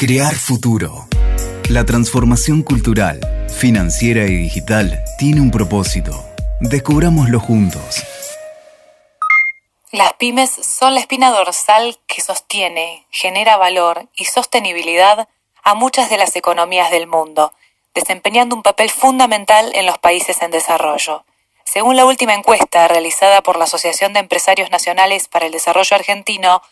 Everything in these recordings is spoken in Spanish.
Crear futuro. La transformación cultural, financiera y digital tiene un propósito. Descubrámoslo juntos. Las pymes son la espina dorsal que sostiene, genera valor y sostenibilidad a muchas de las economías del mundo, desempeñando un papel fundamental en los países en desarrollo. Según la última encuesta realizada por la Asociación de Empresarios Nacionales para el Desarrollo Argentino,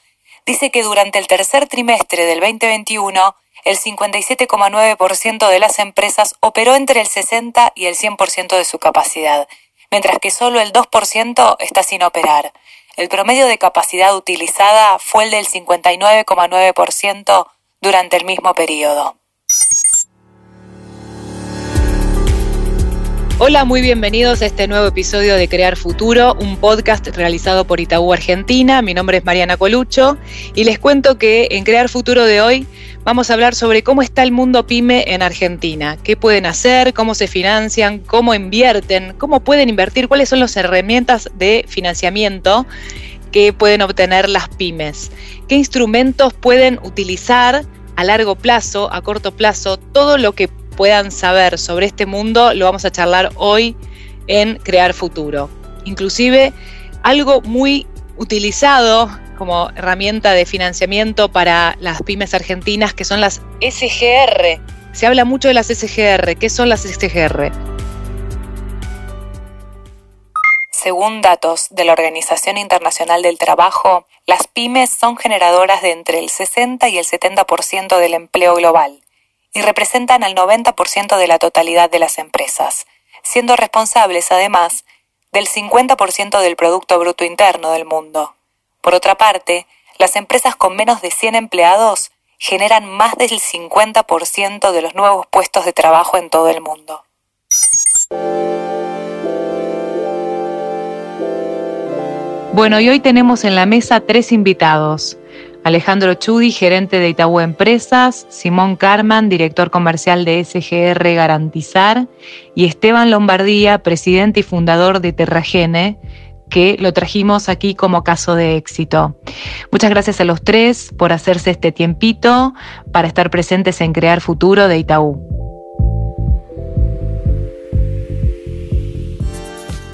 dice que durante el tercer trimestre del 2021, el 57,9% de las empresas operó entre el 60 y el 100% de su capacidad, mientras que solo el 2% está sin operar. El promedio de capacidad utilizada fue el del 59,9% durante el mismo periodo. Hola, muy bienvenidos a este nuevo episodio de Crear Futuro, un podcast realizado por Itaú Argentina. Mi nombre es Mariana Colucho y les cuento que en Crear Futuro de hoy vamos a hablar sobre cómo está el mundo pyme en Argentina, qué pueden hacer, cómo se financian, cómo invierten, cómo pueden invertir, cuáles son las herramientas de financiamiento que pueden obtener las pymes, qué instrumentos pueden utilizar a largo plazo, a corto plazo, todo lo que puedan saber sobre este mundo lo vamos a charlar hoy en Crear Futuro. Inclusive algo muy utilizado como herramienta de financiamiento para las pymes argentinas que son las SGR. Se habla mucho de las SGR. ¿Qué son las SGR? Según datos de la Organización Internacional del Trabajo, las pymes son generadoras de entre el 60 y el 70% del empleo global y representan al 90% de la totalidad de las empresas, siendo responsables además del 50% del Producto Bruto Interno del mundo. Por otra parte, las empresas con menos de 100 empleados generan más del 50% de los nuevos puestos de trabajo en todo el mundo. Bueno, y hoy tenemos en la mesa tres invitados. Alejandro Chudi, gerente de Itaú Empresas, Simón Carman, director comercial de SGR Garantizar, y Esteban Lombardía, presidente y fundador de Terragene, que lo trajimos aquí como caso de éxito. Muchas gracias a los tres por hacerse este tiempito para estar presentes en Crear Futuro de Itaú.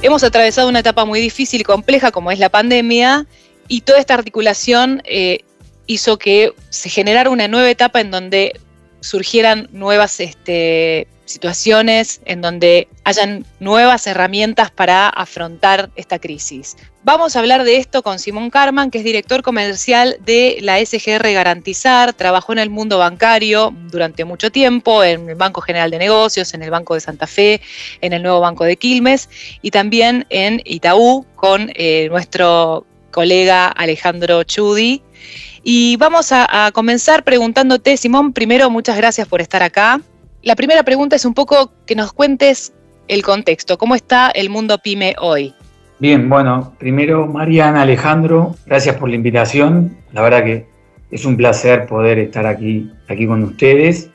Hemos atravesado una etapa muy difícil y compleja como es la pandemia y toda esta articulación eh, hizo que se generara una nueva etapa en donde surgieran nuevas este, situaciones, en donde hayan nuevas herramientas para afrontar esta crisis. Vamos a hablar de esto con Simón Carman, que es director comercial de la SGR Garantizar, trabajó en el mundo bancario durante mucho tiempo, en el Banco General de Negocios, en el Banco de Santa Fe, en el nuevo Banco de Quilmes y también en Itaú con eh, nuestro colega Alejandro Chudi. Y vamos a, comenzar preguntándote, Simón, primero muchas gracias por estar acá. La primera pregunta es un poco que nos cuentes el contexto, ¿cómo está el mundo pyme hoy? Bien, bueno, primero Mariana, Alejandro, gracias por la invitación. La verdad que es un placer poder estar aquí, aquí con ustedes.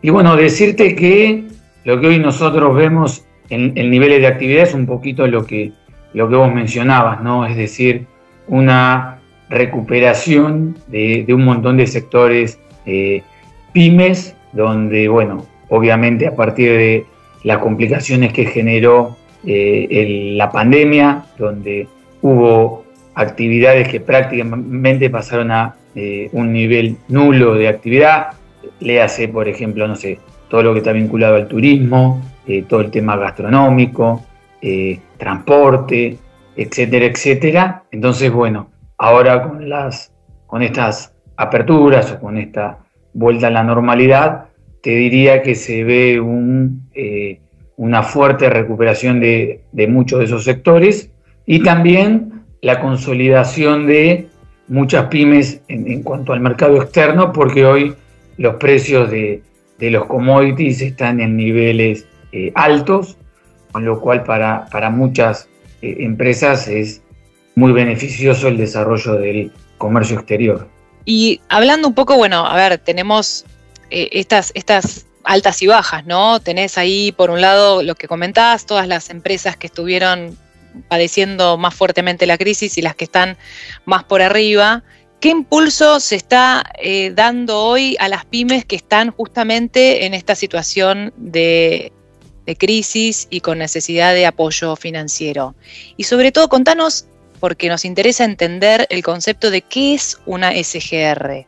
Y bueno, decirte que lo que hoy nosotros vemos en, en niveles de actividad es un poquito lo que, lo que vos mencionabas, ¿no? Es decir, una recuperación de, un montón de sectores eh, pymes, donde, bueno, obviamente a partir de las complicaciones que generó eh, la pandemia, donde hubo actividades que prácticamente pasaron a eh, un nivel nulo de actividad, léase, por ejemplo, no sé, todo lo que está vinculado al turismo, todo el tema gastronómico, transporte, etcétera, etcétera. Entonces, bueno, Ahora con, las, con estas aperturas o con esta vuelta a la normalidad, te diría que se ve eh, una fuerte recuperación de, muchos de esos sectores y también la consolidación de muchas pymes en, cuanto al mercado externo, porque hoy los precios de, los commodities están en niveles eh, altos, con lo cual para, para muchas eh, empresas es muy beneficioso el desarrollo del comercio exterior. Y hablando un poco, bueno, a ver, tenemos eh, estas, estas altas y bajas, ¿no? Tenés ahí, por un lado, lo que comentás, todas las empresas que estuvieron padeciendo más fuertemente la crisis y las que están más por arriba. ¿Qué impulso se está eh, dando hoy a las pymes que están justamente en esta situación de, crisis y con necesidad de apoyo financiero? Y sobre todo, contanos, porque nos interesa entender el concepto de qué es una SGR.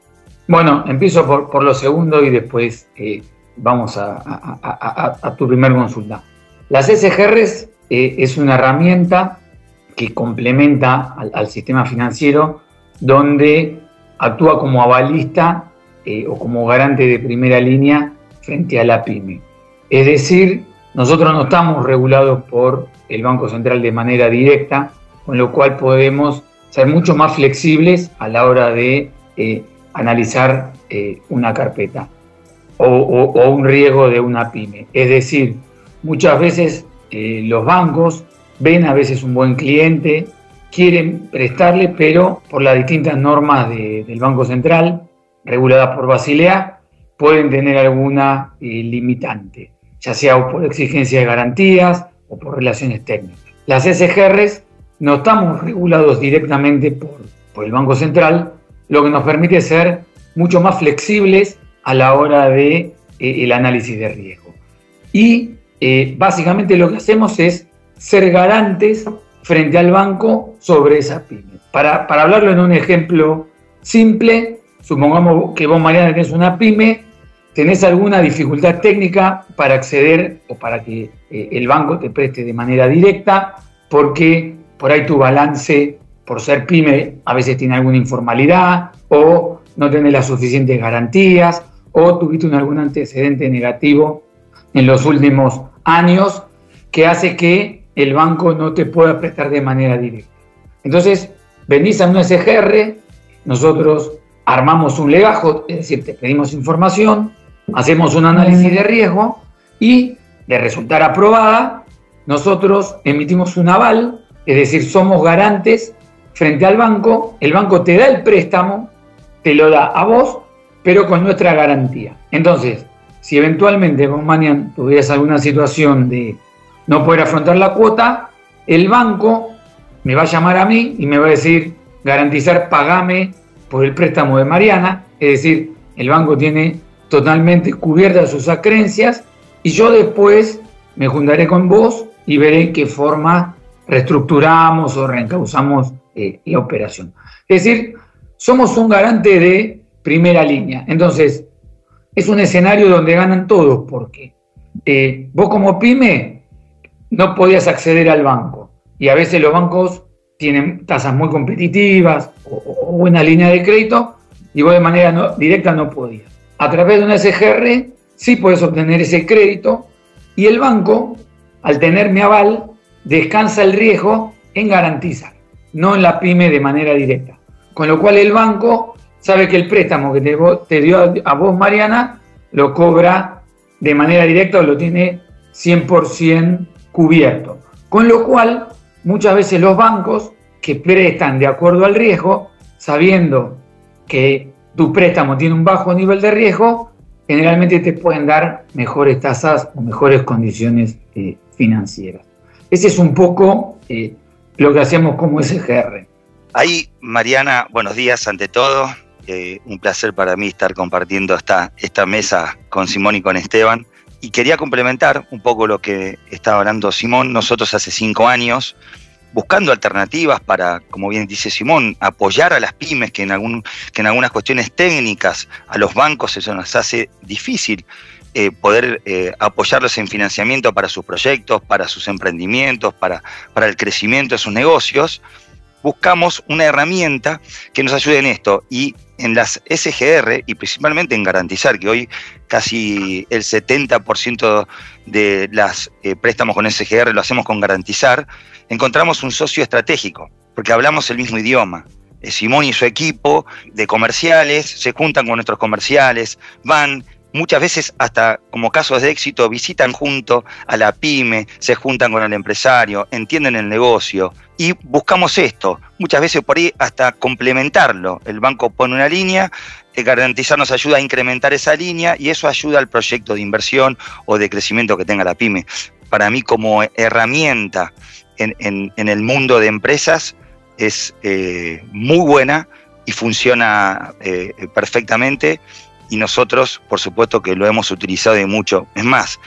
Bueno, empiezo por, lo segundo y después eh, vamos a, tu primer consulta. Las SGRs eh, es una herramienta que complementa al sistema financiero donde actúa como avalista eh, o como garante de primera línea frente a la pyme. Es decir, nosotros no estamos regulados por el Banco Central de manera directa, con lo cual podemos ser mucho más flexibles a la hora de eh, analizar eh, una carpeta o, un riesgo de una pyme. Es decir, muchas veces los bancos ven a veces un buen cliente, quieren prestarle, pero por las distintas normas del Banco Central, reguladas por Basilea, pueden tener alguna eh, limitante, ya sea por exigencia de garantías o por relaciones técnicas. Las SGRs no estamos regulados directamente por, el Banco Central, lo que nos permite ser mucho más flexibles a la hora de eh, análisis de riesgo. Y eh, básicamente lo que hacemos es ser garantes frente al banco sobre esa pyme. Para, hablarlo en un ejemplo simple, supongamos que vos, Mariana, tenés una pyme, tenés alguna dificultad técnica para acceder o para que eh, el banco te preste de manera directa, porque por ahí tu balance, por ser pyme, a veces tiene alguna informalidad o no tenés las suficientes garantías o tuviste algún antecedente negativo en los últimos años que hace que el banco no te pueda prestar de manera directa. Entonces, venís a un SGR, nosotros armamos un legajo, es decir, te pedimos información, hacemos un análisis de riesgo y de resultar aprobada, nosotros emitimos un aval, es decir, somos garantes frente al banco, el banco te da el préstamo, te lo da a vos, pero con nuestra garantía. Entonces, si eventualmente vos mañana tuvieras alguna situación de no poder afrontar la cuota, el banco me va a llamar a mí y me va a decir, garantizar, pagame por el préstamo de Mariana, es decir, el banco tiene totalmente cubiertas sus acreencias y yo después me juntaré con vos y veré qué forma reestructuramos o reencauzamos eh, la operación. Es decir, somos un garante de primera línea. Entonces, es un escenario donde ganan todos, porque eh, vos como pyme no podías acceder al banco. Y a veces los bancos tienen tasas muy competitivas o, buena línea de crédito y vos de manera directa no podías. A través de una SGR sí puedes obtener ese crédito y el banco, al tener mi aval, descansa el riesgo en garantizar, no en la pyme de manera directa. Con lo cual el banco sabe que el préstamo que te, dio a vos, Mariana, lo cobra de manera directa o lo tiene 100% cubierto. Con lo cual, muchas veces los bancos que prestan de acuerdo al riesgo, sabiendo que tu préstamo tiene un bajo nivel de riesgo, generalmente te pueden dar mejores tasas o mejores condiciones eh, financieras. Ese es un poco eh, lo que hacemos como SGR. Ahí, Mariana, buenos días ante todo. Eh, un placer para mí estar compartiendo esta, esta mesa con Simón y con Esteban. Y quería complementar un poco lo que estaba hablando Simón. Nosotros hace cinco años, buscando alternativas para, como bien dice Simón, apoyar a las pymes, que en, algún, que en algunas cuestiones técnicas a los bancos eso nos hace difícil eh, poder eh, apoyarlos en financiamiento para sus proyectos, para sus emprendimientos, para, para el crecimiento de sus negocios buscamos una herramienta que nos ayude en esto y en las SGR y principalmente en garantizar que hoy casi el 70% de los eh, préstamos con SGR lo hacemos con garantizar, encontramos un socio estratégico, porque hablamos el mismo idioma. Eh, Simón y su equipo de comerciales se juntan con nuestros comerciales, van, muchas veces hasta como casos de éxito visitan junto a la pyme, se juntan con el empresario, entienden el negocio y buscamos esto, muchas veces por ahí hasta complementarlo. El banco pone una línea, eh, garantizar nos ayuda a incrementar esa línea y eso ayuda al proyecto de inversión o de crecimiento que tenga la pyme. Para mí como herramienta en, el mundo de empresas es eh, muy buena y funciona eh, perfectamente y nosotros, por supuesto, que lo hemos utilizado de mucho. Es más,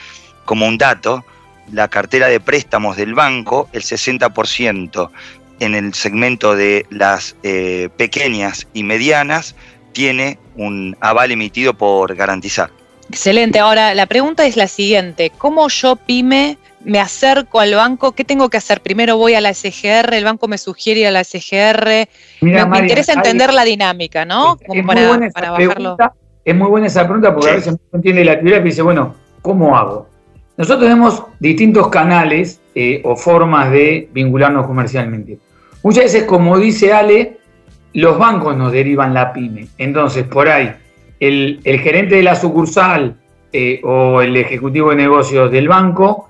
como un dato, la cartera de préstamos del banco, el 60% en el segmento de las eh, pequeñas y medianas, tiene un aval emitido por garantizar. Excelente. Ahora, la pregunta es la siguiente. ¿Cómo yo, pyme, me acerco al banco? ¿Qué tengo que hacer? Primero voy a la SGR, el banco me sugiere ir a la SGR. me, interesa entender la dinámica, ¿no? Es, para, bajarlo. Es muy buena esa pregunta porque a veces no entiende la actividad y dice, bueno, ¿cómo hago? Nosotros tenemos distintos canales eh, o formas de vincularnos comercialmente. Muchas veces, como dice Ale, los bancos nos derivan la pyme. Entonces, por ahí, el, gerente de la sucursal eh, o el ejecutivo de negocios del banco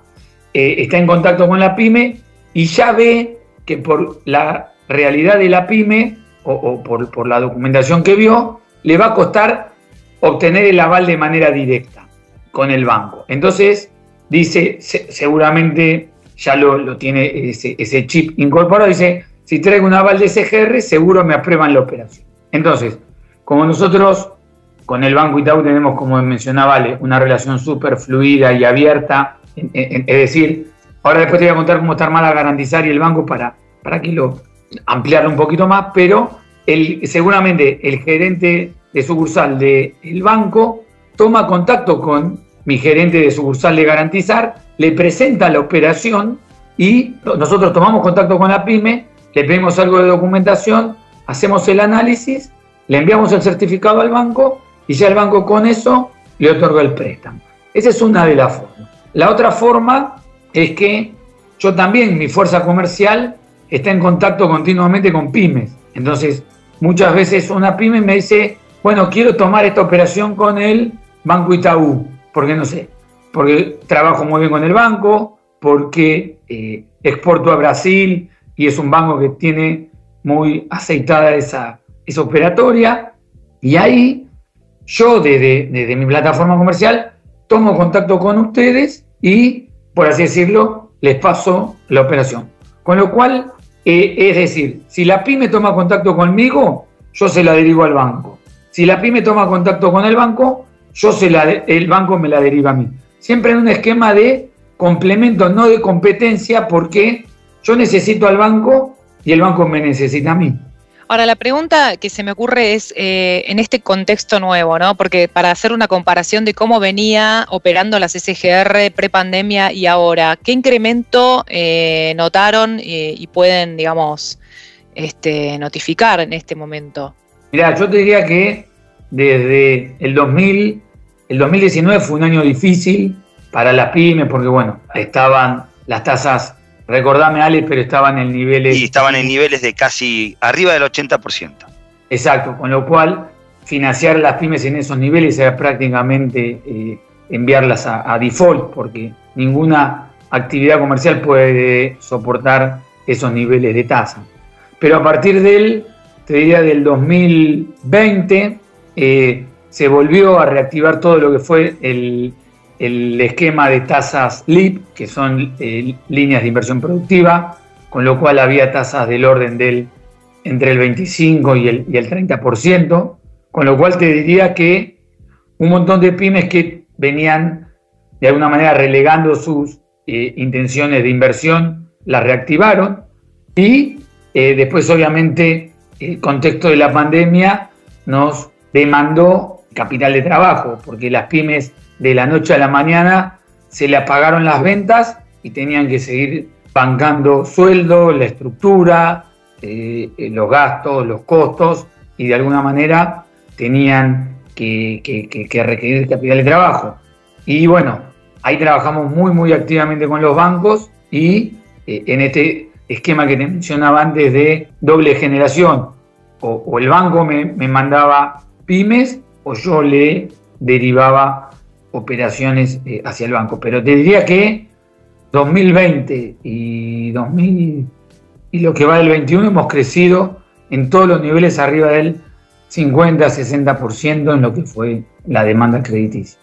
eh, está en contacto con la pyme y ya ve que por la realidad de la pyme o, por, la documentación que vio, le va a costar obtener el aval de manera directa con el banco. Entonces, dice, seguramente ya lo, tiene ese, chip incorporado, dice, si traigo un aval de SGR, seguro me aprueban la operación. Entonces, como nosotros con el Banco Itaú tenemos, como mencionaba una relación súper fluida y abierta, es decir, ahora después te voy a contar cómo está armada garantizar y el banco para, para que lo ampliarlo un poquito más, pero el, seguramente el gerente de sucursal del banco toma contacto con mi gerente de sucursal de garantizar, le presenta la operación y nosotros tomamos contacto con la pyme, le pedimos algo de documentación, hacemos el análisis, le enviamos el certificado al banco y ya el banco con eso le otorga el préstamo. Esa es una de las formas. La otra forma es que yo también, mi fuerza comercial, está en contacto continuamente con pymes. Entonces, muchas veces una pyme me dice, bueno, quiero tomar esta operación con el Banco Itaú, porque no sé, porque trabajo muy bien con el banco, porque eh, exporto a Brasil y es un banco que tiene muy aceitada esa, operatoria. Y ahí yo desde, mi plataforma comercial tomo contacto con ustedes y, por así decirlo, les paso la operación. Con lo cual, eh, es decir, si la pyme toma contacto conmigo, yo se la derivo al banco. Si la pyme toma contacto con el banco, yo se la, el banco me la deriva a mí. Siempre en un esquema de complemento, no de competencia, porque yo necesito al banco y el banco me necesita a mí. Ahora, la pregunta que se me ocurre es eh, en este contexto nuevo, ¿no? Porque para hacer una comparación de cómo venía operando las SGR pre-pandemia y ahora, ¿qué incremento eh, notaron eh, y pueden, digamos, este, notificar en este momento? Mira, yo te diría que desde el 2000, el 2019 fue un año difícil para las pymes porque, bueno, estaban las tasas Recordame, Alex, pero estaban en niveles. Y estaban en niveles de casi arriba del 80%. Exacto, con lo cual financiar las pymes en esos niveles era prácticamente eh, enviarlas a, default, porque ninguna actividad comercial puede soportar esos niveles de tasa. Pero a partir del, te diría, del 2020, eh, se volvió a reactivar todo lo que fue el, el esquema de tasas LIP, que son eh, líneas de inversión productiva, con lo cual había tasas del orden del entre el 25 y el, y el 30%, con lo cual te diría que un montón de pymes que venían de alguna manera relegando sus eh, intenciones de inversión, las reactivaron y después obviamente el contexto de la pandemia nos demandó capital de trabajo, porque las pymes de la noche a la mañana se le apagaron las ventas y tenían que seguir bancando sueldo, la estructura, eh, los gastos, los costos y de alguna manera tenían que, requerir capital de trabajo. Y bueno, ahí trabajamos muy, muy activamente con los bancos y eh, en este esquema que te mencionaba antes de doble generación, o, el banco me, me mandaba pymes o yo le derivaba operaciones eh, hacia el banco. Pero te diría que 2020 y 2000 y lo que va del 21 hemos crecido en todos los niveles arriba del 50-60% en lo que fue la demanda crediticia.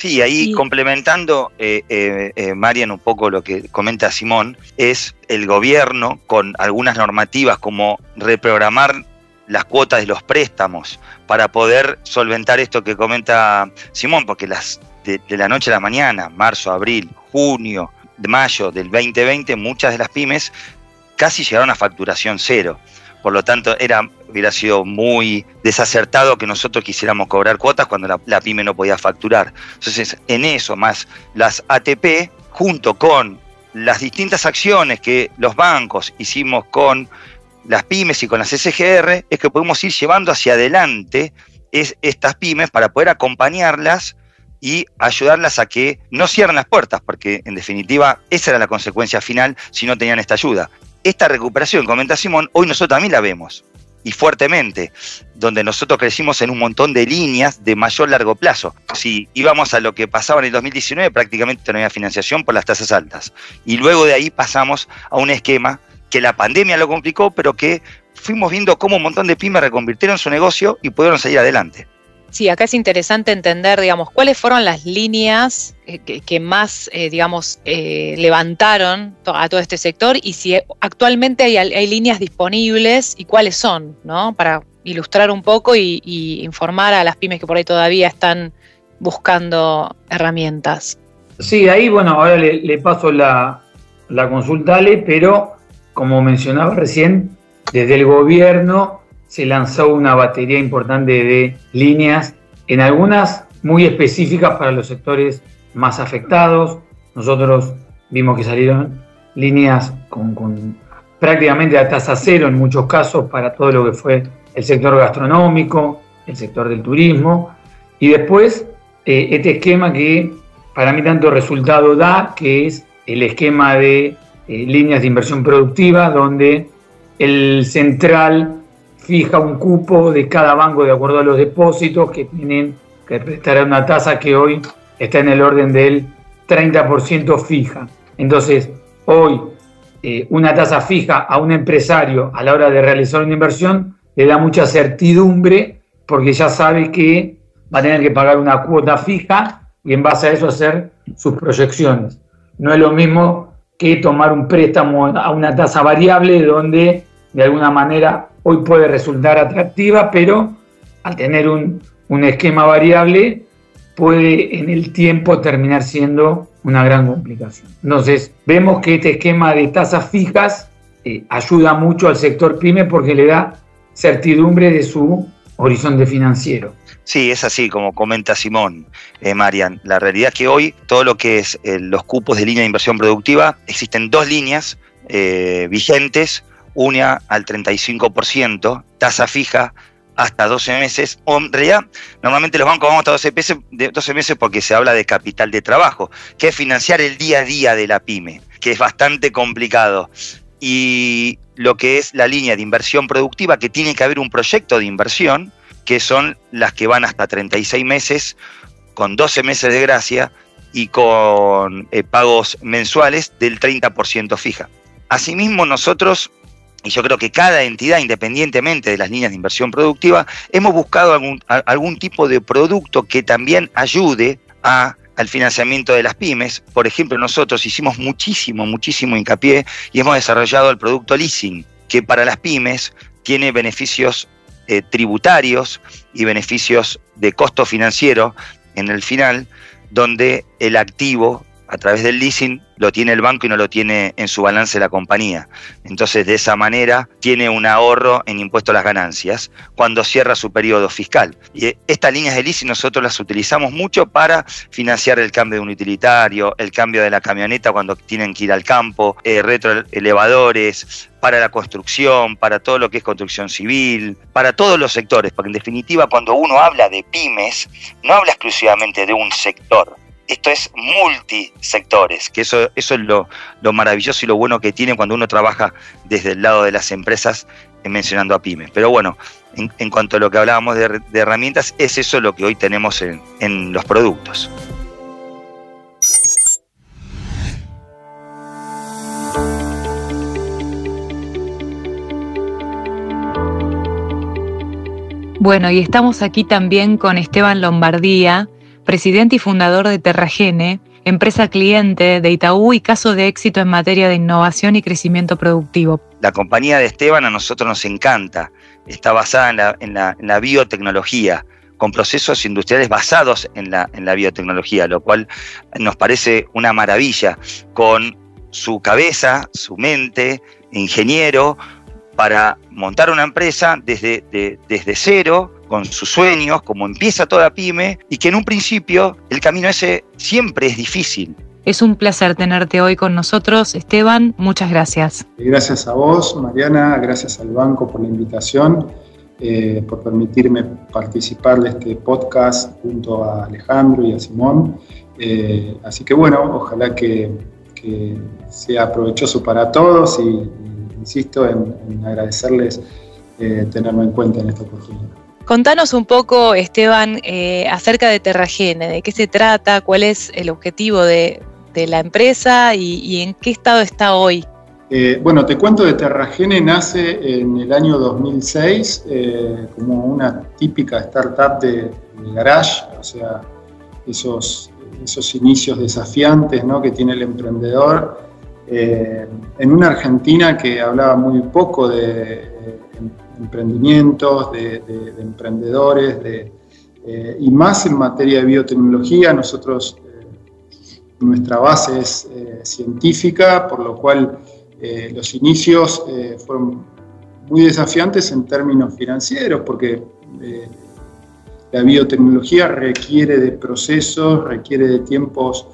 Sí, ahí complementando, eh, eh, Marian, un poco lo que comenta Simón, es el gobierno con algunas normativas como reprogramar las cuotas de los préstamos para poder solventar esto que comenta Simón, porque las de, la noche a la mañana, marzo, abril, junio, de mayo del 2020, muchas de las pymes casi llegaron a facturación cero. Por lo tanto, era, hubiera sido muy desacertado que nosotros quisiéramos cobrar cuotas cuando la, pyme no podía facturar. Entonces, en eso, más las ATP, junto con las distintas acciones que los bancos hicimos con las pymes y con las SGR, es que podemos ir llevando hacia adelante estas pymes para poder acompañarlas y ayudarlas a que no cierren las puertas, porque en definitiva esa era la consecuencia final si no tenían esta ayuda. Esta recuperación, comenta Simón, hoy nosotros también la vemos, y fuertemente, donde nosotros crecimos en un montón de líneas de mayor largo plazo. Si íbamos a lo que pasaba en el 2019, prácticamente no había financiación por las tasas altas. Y luego de ahí pasamos a un esquema que la pandemia lo complicó, pero que fuimos viendo cómo un montón de pymes reconvirtieron su negocio y pudieron salir adelante. Sí, acá es interesante entender, digamos, cuáles fueron las líneas eh, que, más, eh, digamos, eh, levantaron a todo este sector y si actualmente hay, líneas disponibles y cuáles son, ¿no? Para ilustrar un poco y, informar a las pymes que por ahí todavía están buscando herramientas. Sí, ahí, bueno, ahora le, paso la, la consulta Ale, pero como mencionaba recién, desde el gobierno se lanzó una batería importante de líneas, en algunas muy específicas para los sectores más afectados. Nosotros vimos que salieron líneas con, prácticamente a tasa cero en muchos casos para todo lo que fue el sector gastronómico, el sector del turismo, y después eh, este esquema que para mí tanto resultado da, que es el esquema de eh, líneas de inversión productiva, donde el central fija un cupo de cada banco de acuerdo a los depósitos que tienen que prestar una tasa que hoy está en el orden del 30% fija. Entonces, hoy eh, una tasa fija a un empresario a la hora de realizar una inversión le da mucha certidumbre porque ya sabe que va a tener que pagar una cuota fija y en base a eso hacer sus proyecciones. No es lo mismo que tomar un préstamo a una tasa variable donde de alguna manera hoy puede resultar atractiva, pero al tener un, esquema variable puede en el tiempo terminar siendo una gran complicación. Entonces, vemos que este esquema de tasas fijas eh, ayuda mucho al sector pyme porque le da certidumbre de su horizonte financiero. Sí, es así, como comenta Simón, eh, Marian. La realidad es que hoy todo lo que es eh, los cupos de línea de inversión productiva, existen dos líneas vigentes una al 35%, tasa fija hasta 12 meses, o en realidad normalmente los bancos vamos hasta 12 meses, 12 meses porque se habla de capital de trabajo, que es financiar el día a día de la pyme, que es bastante complicado. Y lo que es la línea de inversión productiva, que tiene que haber un proyecto de inversión, que son las que van hasta 36 meses, con 12 meses de gracia y con eh, pagos mensuales del 30% fija. Asimismo, nosotros y yo creo que cada entidad, independientemente de las líneas de inversión productiva, hemos buscado algún, algún tipo de producto que también ayude a, al financiamiento de las pymes. Por ejemplo, nosotros hicimos muchísimo, muchísimo hincapié y hemos desarrollado el producto leasing, que para las pymes tiene beneficios eh, tributarios y beneficios de costo financiero en el final, donde el activo a través del leasing lo tiene el banco y no lo tiene en su balance la compañía. Entonces, de esa manera, tiene un ahorro en impuesto a las ganancias cuando cierra su periodo fiscal. Y estas líneas de leasing nosotros las utilizamos mucho para financiar el cambio de un utilitario, el cambio de la camioneta cuando tienen que ir al campo, eh, retroelevadores, para la construcción, para todo lo que es construcción civil, para todos los sectores, porque en definitiva cuando uno habla de pymes, no habla exclusivamente de un sector, esto es multisectores, que eso, eso es lo, maravilloso y lo bueno que tiene cuando uno trabaja desde el lado de las empresas, eh, mencionando a pymes. Pero bueno, en, cuanto a lo que hablábamos de, herramientas, es eso lo que hoy tenemos en, en los productos. Bueno, y estamos aquí también con Esteban Lombardía, presidente y fundador de Terragene, empresa cliente de Itaú y caso de éxito en materia de innovación y crecimiento productivo. La compañía de Esteban a nosotros nos encanta. está basada en la, biotecnología, con procesos industriales basados en la, biotecnología, lo cual nos parece una maravilla, con su cabeza, su mente, ingeniero, para montar una empresa desde cero, con sus sueños, como empieza toda pyme, y que en un principio el camino ese siempre es difícil. Es un placer tenerte hoy con nosotros, Esteban. Muchas gracias. Gracias a vos, Mariana. Gracias al banco por la invitación, eh, por permitirme participar de este podcast junto a Alejandro y a Simón. Eh, así que bueno, ojalá que, sea provechoso para todos y, insisto en, agradecerles eh, tenerme en cuenta en esta oportunidad. Contanos un poco, Esteban, acerca de Terragene, de qué se trata, cuál es el objetivo de, de la empresa y, en qué estado está hoy. Eh, bueno, te cuento de Terragene nace en el año 2006 eh, como una típica startup de, garage, o sea, esos, esos inicios desafiantes ¿no? que tiene el emprendedor. Eh, en una Argentina que hablaba muy poco de emprendimientos, de, emprendedores, y más en materia de biotecnología. Nosotros nuestra base es eh, científica, por lo cual eh, los inicios eh, fueron muy desafiantes en términos financieros, porque la biotecnología requiere de procesos, requiere de tiempos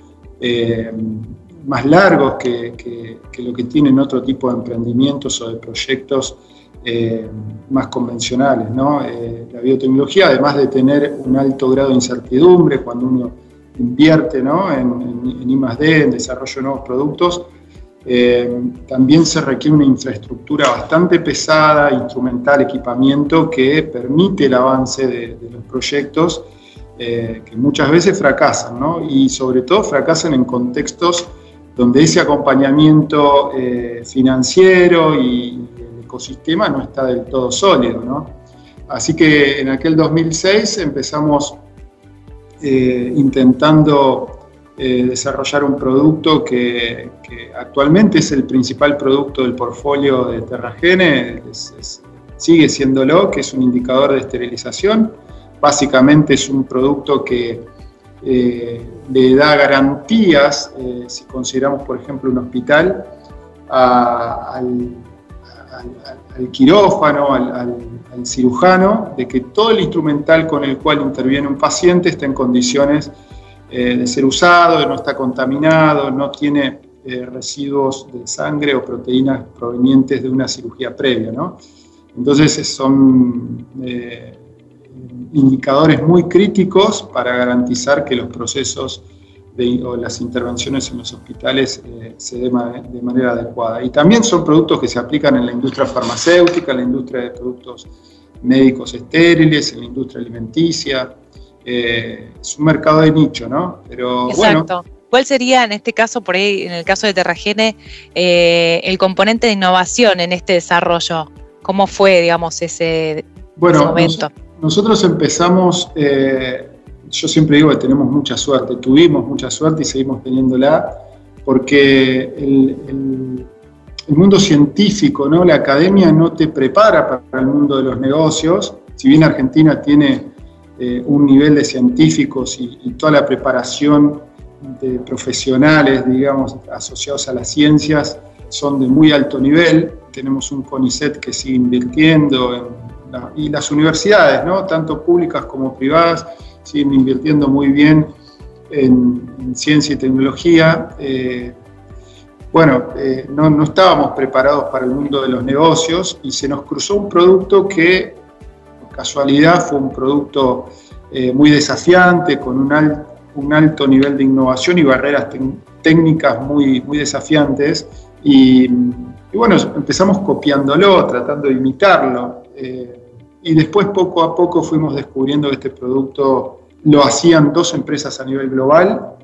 más largos que, lo que tienen otro tipo de emprendimientos o de proyectos más convencionales. la biotecnología, además de tener un alto grado de incertidumbre cuando uno invierte ¿no? en, en, I+.D., en desarrollo de nuevos productos, eh, también se requiere una infraestructura bastante pesada, instrumental, equipamiento, que permite el avance de, los proyectos eh, que muchas veces fracasan, ¿no? y sobre todo fracasan en contextos donde ese acompañamiento eh, financiero y ecosistema no está del todo sólido. ¿no? Así que en aquel 2006 empezamos eh, intentando eh, desarrollar un producto que, actualmente es el principal producto del portfolio de Terragene, sigue siéndolo, que es un indicador de esterilización. Básicamente es un producto que eh, le da garantías, si consideramos por ejemplo un hospital, al al, quirófano, al, cirujano, de que todo el instrumental con el cual interviene un paciente está en condiciones eh, de ser usado, no está contaminado, no tiene eh, residuos de sangre o proteínas provenientes de una cirugía previa. Entonces son eh, indicadores muy críticos para garantizar que los procesos o las intervenciones en los hospitales eh, se den de manera adecuada. Y también son productos que se aplican en la industria farmacéutica, en la industria de productos médicos estériles, en la industria alimenticia. Eh, es un mercado de nicho, ¿no? Pero Exacto. ¿Cuál sería en este caso, por ahí, en el caso de Terragene, eh, el componente de innovación en este desarrollo? ¿Cómo fue, digamos, ese, momento? nosotros empezamos yo siempre digo que tenemos mucha suerte, tuvimos mucha suerte y seguimos teniéndola, porque el, mundo científico, ¿no? la academia no te prepara para el mundo de los negocios, si bien Argentina tiene eh, un nivel de científicos y, toda la preparación de profesionales, digamos, asociados a las ciencias, son de muy alto nivel. Tenemos un CONICET que sigue invirtiendo y las universidades, ¿no? tanto públicas como privadas, siguen invirtiendo muy bien en, ciencia y tecnología. Eh, bueno, eh, no, estábamos preparados para el mundo de los negocios y se nos cruzó un producto que, por casualidad, fue un producto eh, muy desafiante, con un, un, alto nivel de innovación y barreras técnicas muy, muy desafiantes. Y, bueno, empezamos copiándolo, tratando de imitarlo y después poco a poco fuimos descubriendo que este producto lo hacían dos empresas a nivel global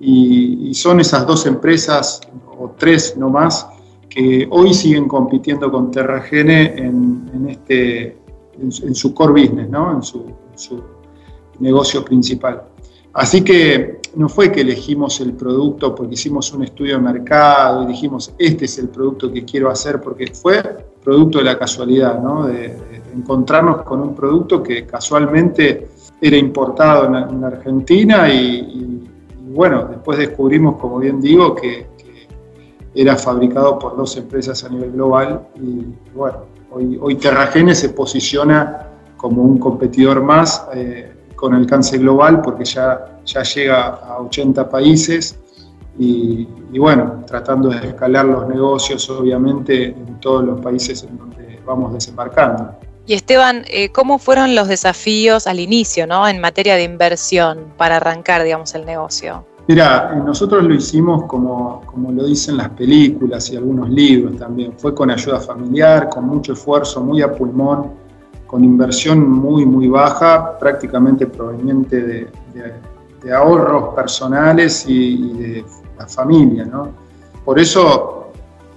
y, son esas dos empresas, o tres no más, que hoy siguen compitiendo con Terragene en, este, en, su core business, ¿no? en, su, negocio principal. Así que no fue que elegimos el producto porque hicimos un estudio de mercado y dijimos, este es el producto que quiero hacer, porque fue producto de la casualidad, ¿no? Encontrarnos con un producto que casualmente era importado en, Argentina y, bueno, después descubrimos, como bien digo, que, era fabricado por dos empresas a nivel global y bueno, hoy, hoy Terragene se posiciona como un competidor más eh, con alcance global porque ya, ya llega a 80 países y, y, bueno, tratando de escalar los negocios obviamente en todos los países en donde vamos desembarcando. Y Esteban, eh, ¿cómo fueron los desafíos al inicio, ¿no? en materia de inversión para arrancar, digamos, el negocio? Mira, eh, nosotros lo hicimos como, como lo dicen las películas y algunos libros también. Fue con ayuda familiar, con mucho esfuerzo, muy a pulmón, con inversión muy, muy baja, prácticamente proveniente de, ahorros personales y, de la familia. ¿no? Por eso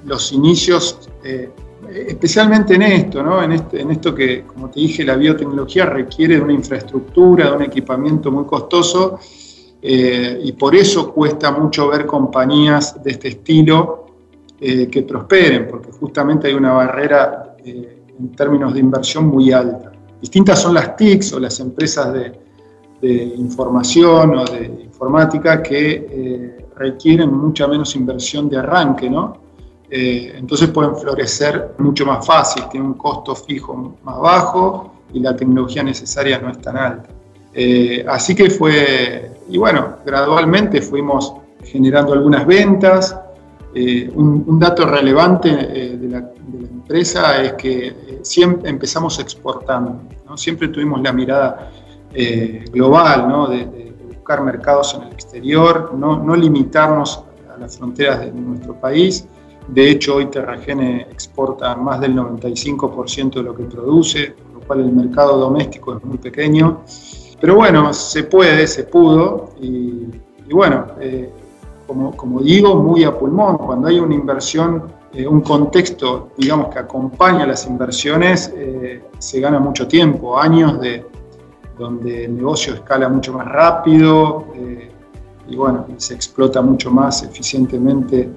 los inicios eh, especialmente en esto, ¿no? en, este, en esto que, como te dije, la biotecnología requiere de una infraestructura, de un equipamiento muy costoso, eh, y por eso cuesta mucho ver compañías de este estilo eh, que prosperen, porque justamente hay una barrera eh, en términos de inversión muy alta. Distintas son las TICs o las empresas de, de información o de informática que requieren mucha menos inversión de arranque, ¿no? Eh, entonces pueden florecer mucho más fácil, tienen un costo fijo más bajo y la tecnología necesaria no es tan alta. Eh, así que fue, y bueno, gradualmente fuimos generando algunas ventas. Eh, un, dato relevante de la, empresa es que siempre empezamos exportando, siempre tuvimos la mirada global, ¿no? de, buscar mercados en el exterior, no, no limitarnos a las fronteras de nuestro país de hecho, hoy Terragene exporta más del 95% de lo que produce, lo cual el mercado doméstico es muy pequeño. Pero bueno, se puede, se pudo. Y, bueno, eh, como, digo, muy a pulmón. Cuando hay una inversión, eh, un contexto, digamos, que acompaña las inversiones, eh, se gana mucho tiempo, años de donde el negocio escala mucho más rápido y bueno, se explota mucho más eficientemente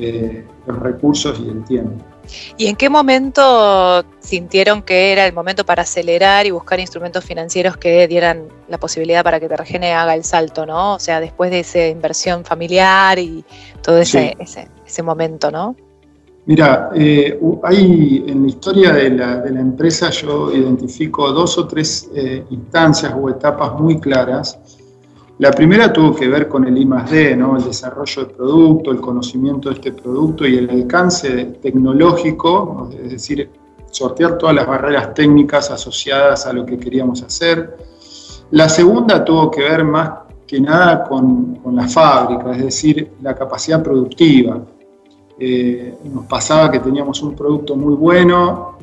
eh, los recursos y el tiempo. ¿Y en qué momento sintieron que era el momento para acelerar y buscar instrumentos financieros que dieran la posibilidad para que Tergene haga el salto, ¿no? O sea, después de esa inversión familiar y todo ese, ese, momento, ¿no? Mira, eh, hay en la historia de la, de la, empresa yo identifico dos o tres eh, instancias o etapas muy claras la primera tuvo que ver con el I D, el desarrollo del producto, el conocimiento de este producto y el alcance tecnológico, es decir, sortear todas las barreras técnicas asociadas a lo que queríamos hacer. La segunda tuvo que ver más que nada con, la fábrica, es decir, la capacidad productiva. Eh, nos pasaba que teníamos un producto muy bueno,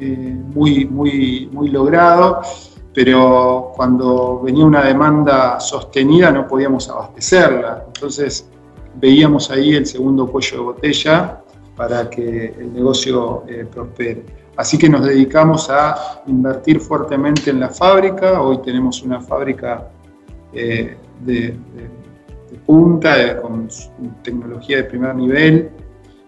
eh, muy, muy, muy logrado, pero cuando venía una demanda sostenida no podíamos abastecerla. Entonces veíamos ahí el segundo cuello de botella para que el negocio eh, prospere. Así que nos dedicamos a invertir fuertemente en la fábrica. Hoy tenemos una fábrica eh, de, punta, con tecnología de primer nivel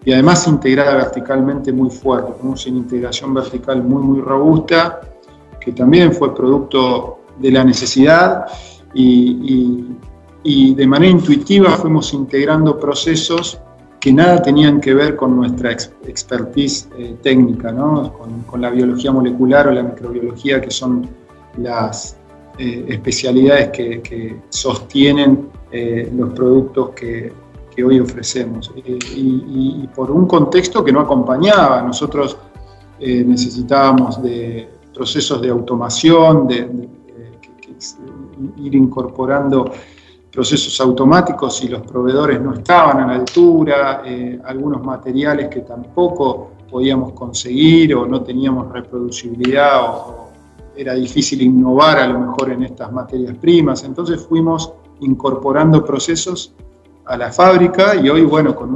y además integrada verticalmente muy fuerte. Tenemos una integración vertical muy, muy robusta que también fue producto de la necesidad y, de manera intuitiva fuimos integrando procesos que nada tenían que ver con nuestra expertise eh, técnica, con, la biología molecular o la microbiología, que son las eh, especialidades que, sostienen eh, los productos que, que hoy ofrecemos. Y, por un contexto que no acompañaba, nosotros necesitábamos de procesos de automación, de, ir incorporando procesos automáticos y los proveedores no estaban a la altura, eh, algunos materiales que tampoco podíamos conseguir o no teníamos reproducibilidad o, era difícil innovar a lo mejor en estas materias primas. Entonces fuimos incorporando procesos a la fábrica y hoy, bueno, con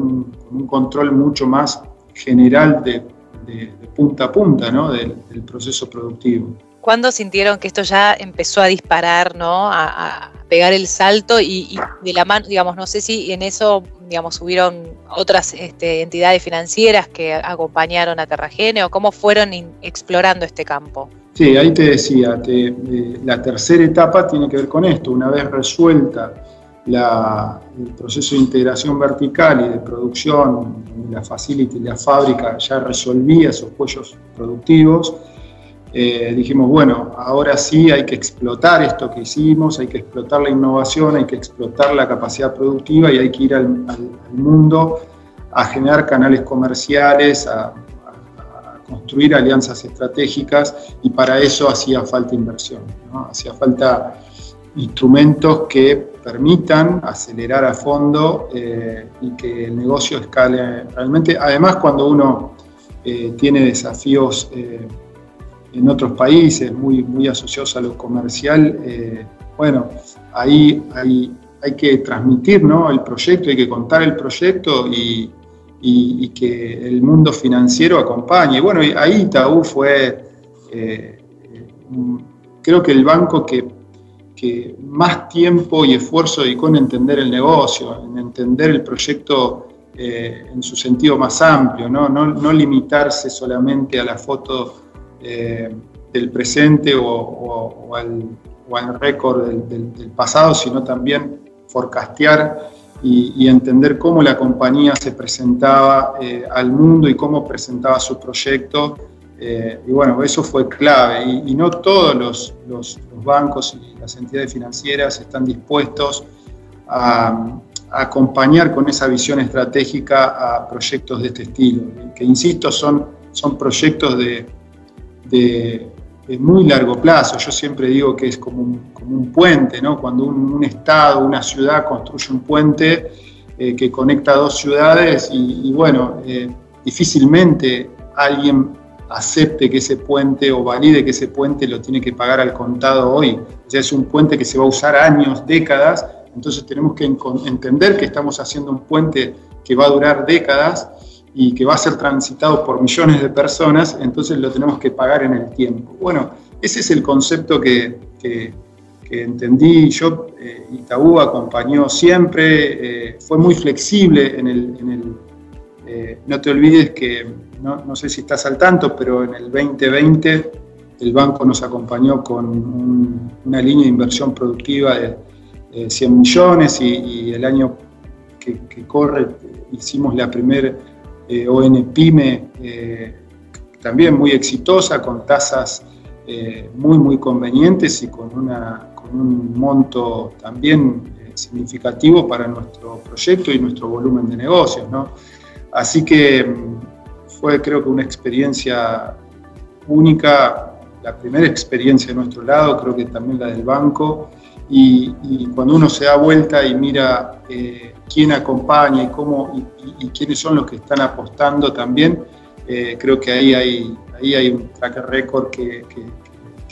un control mucho más general de de, punta a punta ¿no? del, proceso productivo. ¿Cuándo sintieron que esto ya empezó a disparar, ¿no? a, pegar el salto y, de la mano, digamos, no sé si en eso, digamos, hubieron otras este, entidades financieras que acompañaron a Terragene o cómo fueron explorando este campo. Sí, ahí te decía, eh, la tercera etapa tiene que ver con esto. Una vez resuelta el proceso de integración vertical y de producción, la facility, la fábrica ya resolvía esos cuellos productivos, eh, dijimos, bueno, ahora sí hay que explotar esto que hicimos, hay que explotar la innovación, hay que explotar la capacidad productiva y hay que ir al, mundo a generar canales comerciales, a, construir alianzas estratégicas y para eso hacía falta inversión, hacía falta instrumentos que permitan acelerar a fondo eh, y que el negocio escale realmente. Además, cuando uno eh, tiene desafíos en otros países muy, muy asociados a lo comercial, eh, bueno, ahí hay, hay que transmitir ¿no? el proyecto, hay que contar el proyecto y, y, que el mundo financiero acompañe. Bueno, ahí Itaú fue, eh, creo que el banco que, que, más tiempo y esfuerzo dedicó en entender el negocio, en entender el proyecto eh, en su sentido más amplio, ¿no? No, no limitarse solamente a la foto eh, del presente o, al, récord del, pasado, sino también forecastear y, entender cómo la compañía se presentaba eh, al mundo y cómo presentaba su proyecto. Eh, y bueno, eso fue clave. Y, no todos los, los, bancos y las entidades financieras están dispuestos a, acompañar con esa visión estratégica a proyectos de este estilo, que insisto, son, son proyectos de, de, muy largo plazo. Yo siempre digo que es como un, puente, ¿no? Cuando un, Estado, una ciudad construye un puente eh, que conecta dos ciudades y, bueno, eh, difícilmente alguien acepte que ese puente o valide que ese puente lo tiene que pagar al contado hoy. Sea, es un puente que se va a usar años, décadas, entonces tenemos que entender que estamos haciendo un puente que va a durar décadas y que va a ser transitado por millones de personas, entonces lo tenemos que pagar en el tiempo. Bueno, ese es el concepto que, que, entendí yo. Eh, Itaú acompañó siempre, eh, fue muy flexible en el... En el eh, no te olvides que, no, no, sé si estás al tanto, pero en el 2020 el banco nos acompañó con una línea de inversión productiva de, 100 millones y, el año que, corre hicimos la primera eh, ON Pyme, eh, también muy exitosa, con tasas eh, muy, muy convenientes y con, una, con un monto también significativo para nuestro proyecto y nuestro volumen de negocios. ¿no? Así que mm, fue creo que una experiencia única, la primera experiencia de nuestro lado, creo que también la del banco, y, cuando uno se da vuelta y mira quién acompaña y cómo y, quiénes son los que están apostando también, eh, creo que ahí hay, ahí hay un track record que,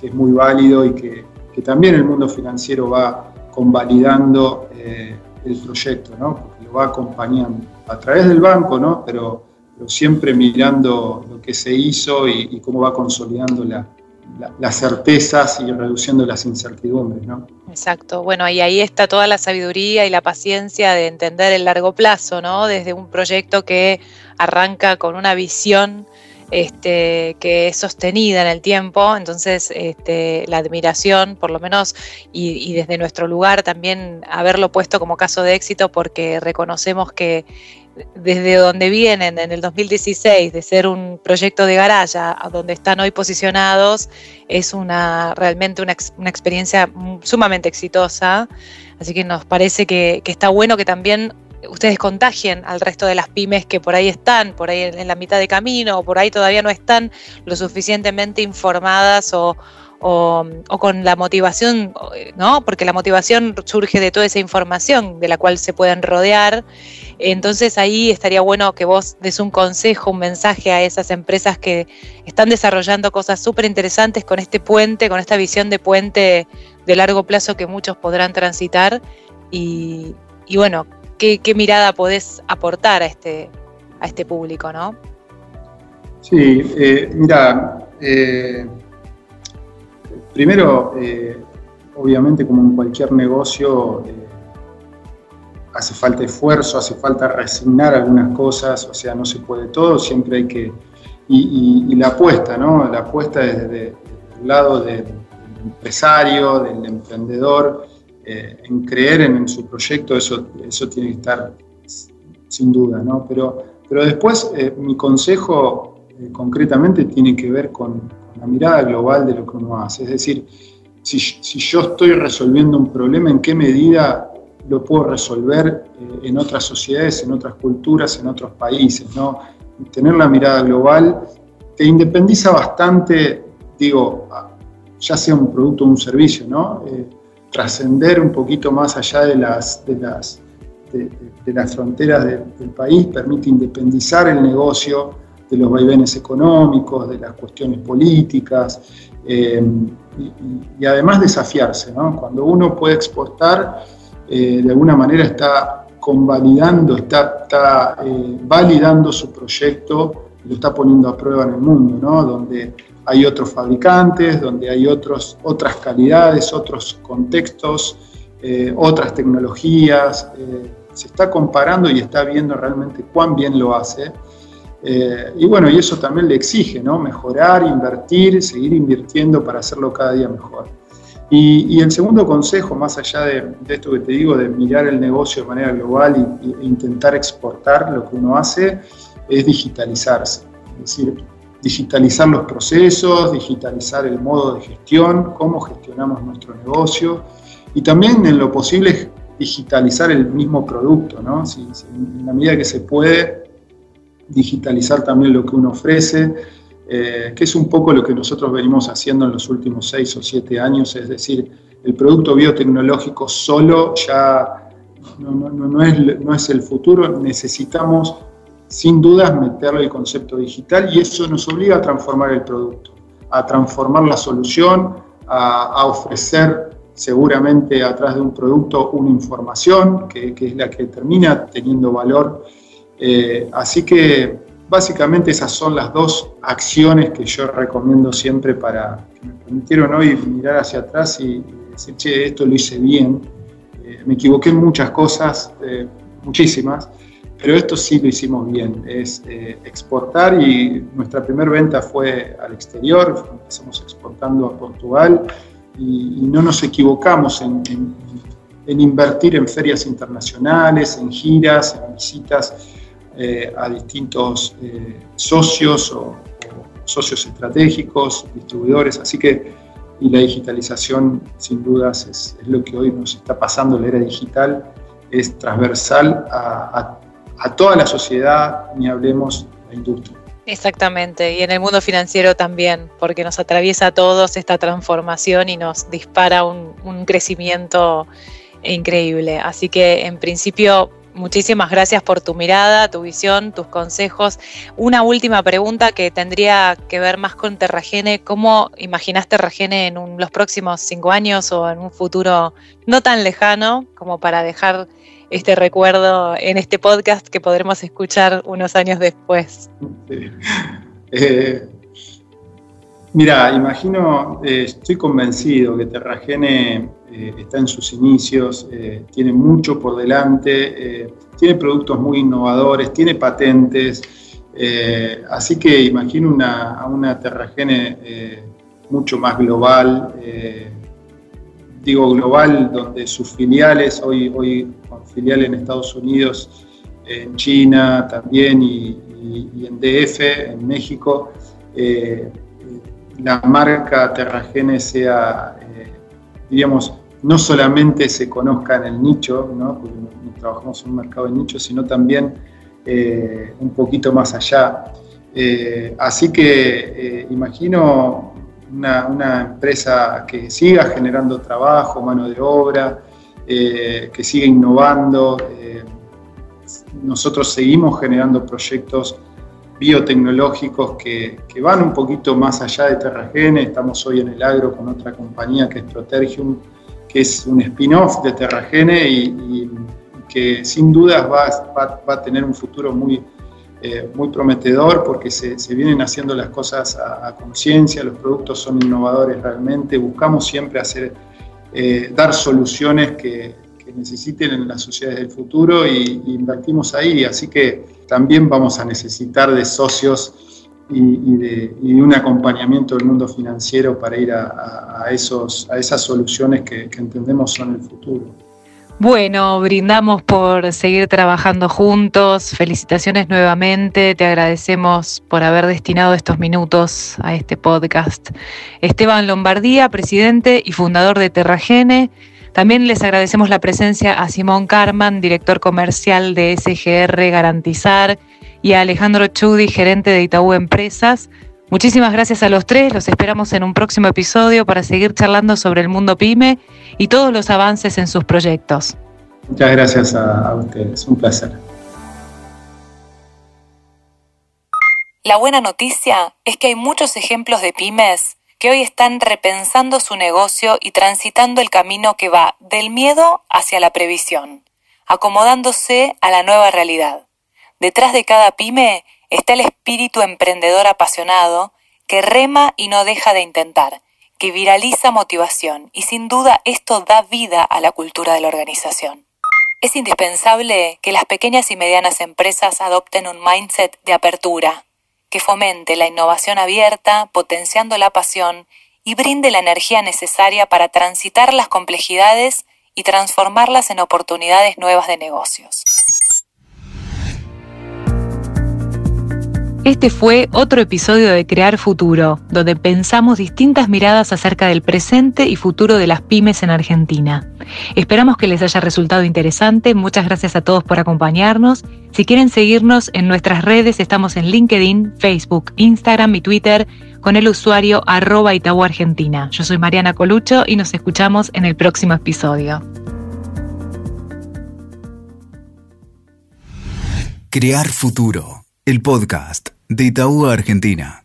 es muy válido y que, también el mundo financiero va convalidando eh, el proyecto, ¿no? porque lo va acompañando a través del banco, ¿no? pero, siempre mirando lo que se hizo y cómo va consolidando la, las certezas y reduciendo las incertidumbres, ¿no? Exacto. Bueno, y ahí está toda la sabiduría y la paciencia de entender el largo plazo, ¿no? Desde un proyecto que arranca con una visión este, que es sostenida en el tiempo, entonces este, la admiración, por lo menos, y, desde nuestro lugar también haberlo puesto como caso de éxito porque reconocemos que desde donde vienen en el 2016 de ser un proyecto de garaja a donde están hoy posicionados es una realmente una, experiencia sumamente exitosa. Así que nos parece que, está bueno que también ustedes contagien al resto de las pymes que por ahí están, por ahí en la mitad de camino, o por ahí todavía no están lo suficientemente informadas o, o, con la motivación, ¿no? Porque la motivación surge de toda esa información de la cual se pueden rodear. Entonces ahí estaría bueno que vos des un consejo, un mensaje a esas empresas que están desarrollando cosas súper interesantes con este puente, con esta visión de puente de largo plazo que muchos podrán transitar. Y, bueno, ¿qué, mirada podés aportar a este, a este público, no? Sí, eh, mira, eh, Primero, eh, obviamente como en cualquier negocio, eh, hace falta esfuerzo, hace falta resignar algunas cosas, o sea, no se puede todo, siempre hay que... Y, la apuesta, ¿no? La apuesta desde el lado del empresario, del emprendedor, eh, en creer en, su proyecto, eso, eso tiene que estar sin duda, ¿no? Pero, pero después mi consejo concretamente tiene que ver con, la mirada global de lo que uno hace. Es decir, si, si, yo estoy resolviendo un problema, ¿en qué medida lo puedo resolver en otras sociedades, en otras culturas, en otros países? ¿no? Tener la mirada global te independiza bastante, digo, ya sea un producto o un servicio, ¿no? trascender un poquito más allá de las, de las, de, las fronteras del país, permite independizar el negocio de los vaivenes económicos, de las cuestiones políticas eh, y, además desafiarse. Cuando uno puede exportar, eh, de alguna manera está convalidando, está, está eh, validando su proyecto, lo está poniendo a prueba en el mundo, donde hay otros fabricantes, donde hay otros, otras calidades, otros contextos, otras tecnologías. Se está comparando y está viendo realmente cuán bien lo hace. Eh, y bueno, y eso también le exige, ¿no? Mejorar, invertir, seguir invirtiendo para hacerlo cada día mejor. Y, el segundo consejo, más allá de, esto que te digo, de mirar el negocio de manera global e intentar exportar lo que uno hace, es digitalizarse. Es decir, digitalizar los procesos, digitalizar el modo de gestión, cómo gestionamos nuestro negocio y también en lo posible digitalizar el mismo producto, ¿no? Si, en la medida que se puede, digitalizar también lo que uno ofrece, eh, que es un poco lo que nosotros venimos haciendo en los últimos seis o siete años, es decir, el producto biotecnológico solo ya no, es, no es el futuro, necesitamos sin dudas meterle el concepto digital y eso nos obliga a transformar el producto, a transformar la solución, a, ofrecer seguramente atrás de un producto una información que, es la que termina teniendo valor. Eh, así que básicamente esas son las dos acciones que yo recomiendo siempre para que me permitieron hoy mirar hacia atrás y, decir, che, esto lo hice bien. Eh, me equivoqué en muchas cosas, eh, muchísimas, pero esto sí lo hicimos bien, es eh, exportar y nuestra primera venta fue al exterior, empezamos exportando a Portugal y, no nos equivocamos en, invertir en ferias internacionales, en giras, en visitas eh, a distintos eh, socios o, socios estratégicos, distribuidores, así que y la digitalización sin dudas es, lo que hoy nos está pasando, la era digital es transversal a, a a toda la sociedad, ni hablemos la industria. Exactamente, y en el mundo financiero también, porque nos atraviesa a todos esta transformación y nos dispara un, un crecimiento increíble. Así que en principio Muchísimas gracias por tu mirada, tu visión, tus consejos. Una última pregunta que tendría que ver más con Terragene. ¿Cómo imaginas Terragene en los próximos cinco años o en un futuro no tan lejano como para dejar este recuerdo en este podcast que podremos escuchar unos años después. Eh, mira, imagino, eh, estoy convencido que Terragene eh, está en sus inicios, tiene mucho por delante, tiene productos muy innovadores, tiene patentes, así que imagino una, una Terragene mucho más global digo global, donde sus filiales, hoy, hoy con filial en Estados Unidos, en China también y, en DF, en México, eh, la marca Terragene sea, eh, diríamos, no solamente se conozca en el nicho, ¿no? porque trabajamos en un mercado de nicho, sino también eh, un poquito más allá. así que imagino una, empresa que siga generando trabajo, mano de obra, eh, que siga innovando. Eh, nosotros seguimos generando proyectos biotecnológicos que, van un poquito más allá de Terragene. Estamos hoy en el agro con otra compañía que es Protergium, que es un spin-off de Terragene y, que sin dudas va, va a tener un futuro muy, eh, muy prometedor porque se, vienen haciendo las cosas a, conciencia, los productos son innovadores realmente, buscamos siempre hacer, eh, dar soluciones que, necesiten en las sociedades del futuro y, invertimos ahí. Así que también vamos a necesitar de socios y, de, un acompañamiento del mundo financiero para ir a, esos, a esas soluciones que entendemos son el futuro. Bueno, brindamos por seguir trabajando juntos. Felicitaciones nuevamente. Te agradecemos por haber destinado estos minutos a este podcast. Esteban Lombardía, presidente y fundador de Terragene. También les agradecemos la presencia a Simón Carman, director comercial de SGR Garantizar, y a Alejandro Chudi, gerente de Itaú Empresas. Muchísimas gracias a los tres, los esperamos en un próximo episodio para seguir charlando sobre el mundo pyme y todos los avances en sus proyectos. Muchas gracias a, ustedes, un placer. La buena noticia es que hay muchos ejemplos de pymes que hoy están repensando su negocio y transitando el camino que va del miedo hacia la previsión, acomodándose a la nueva realidad. Detrás de cada pyme está el espíritu emprendedor apasionado que rema y no deja de intentar, que viraliza motivación y sin duda esto da vida a la cultura de la organización. Es indispensable que las pequeñas y medianas empresas adopten un mindset de apertura, que fomente la innovación abierta, potenciando la pasión y brinde la energía necesaria para transitar las complejidades y transformarlas en oportunidades nuevas de negocios. Este fue otro episodio de Crear Futuro, donde pensamos distintas miradas acerca del presente y futuro de las pymes en Argentina. Esperamos que les haya resultado interesante. Muchas gracias a todos por acompañarnos. Si quieren seguirnos en nuestras redes, estamos en LinkedIn, Facebook, Instagram y Twitter con el usuario arroba Argentina. Yo soy Mariana Colucho y nos escuchamos en el próximo episodio. Crear Futuro el podcast de Itaú Argentina.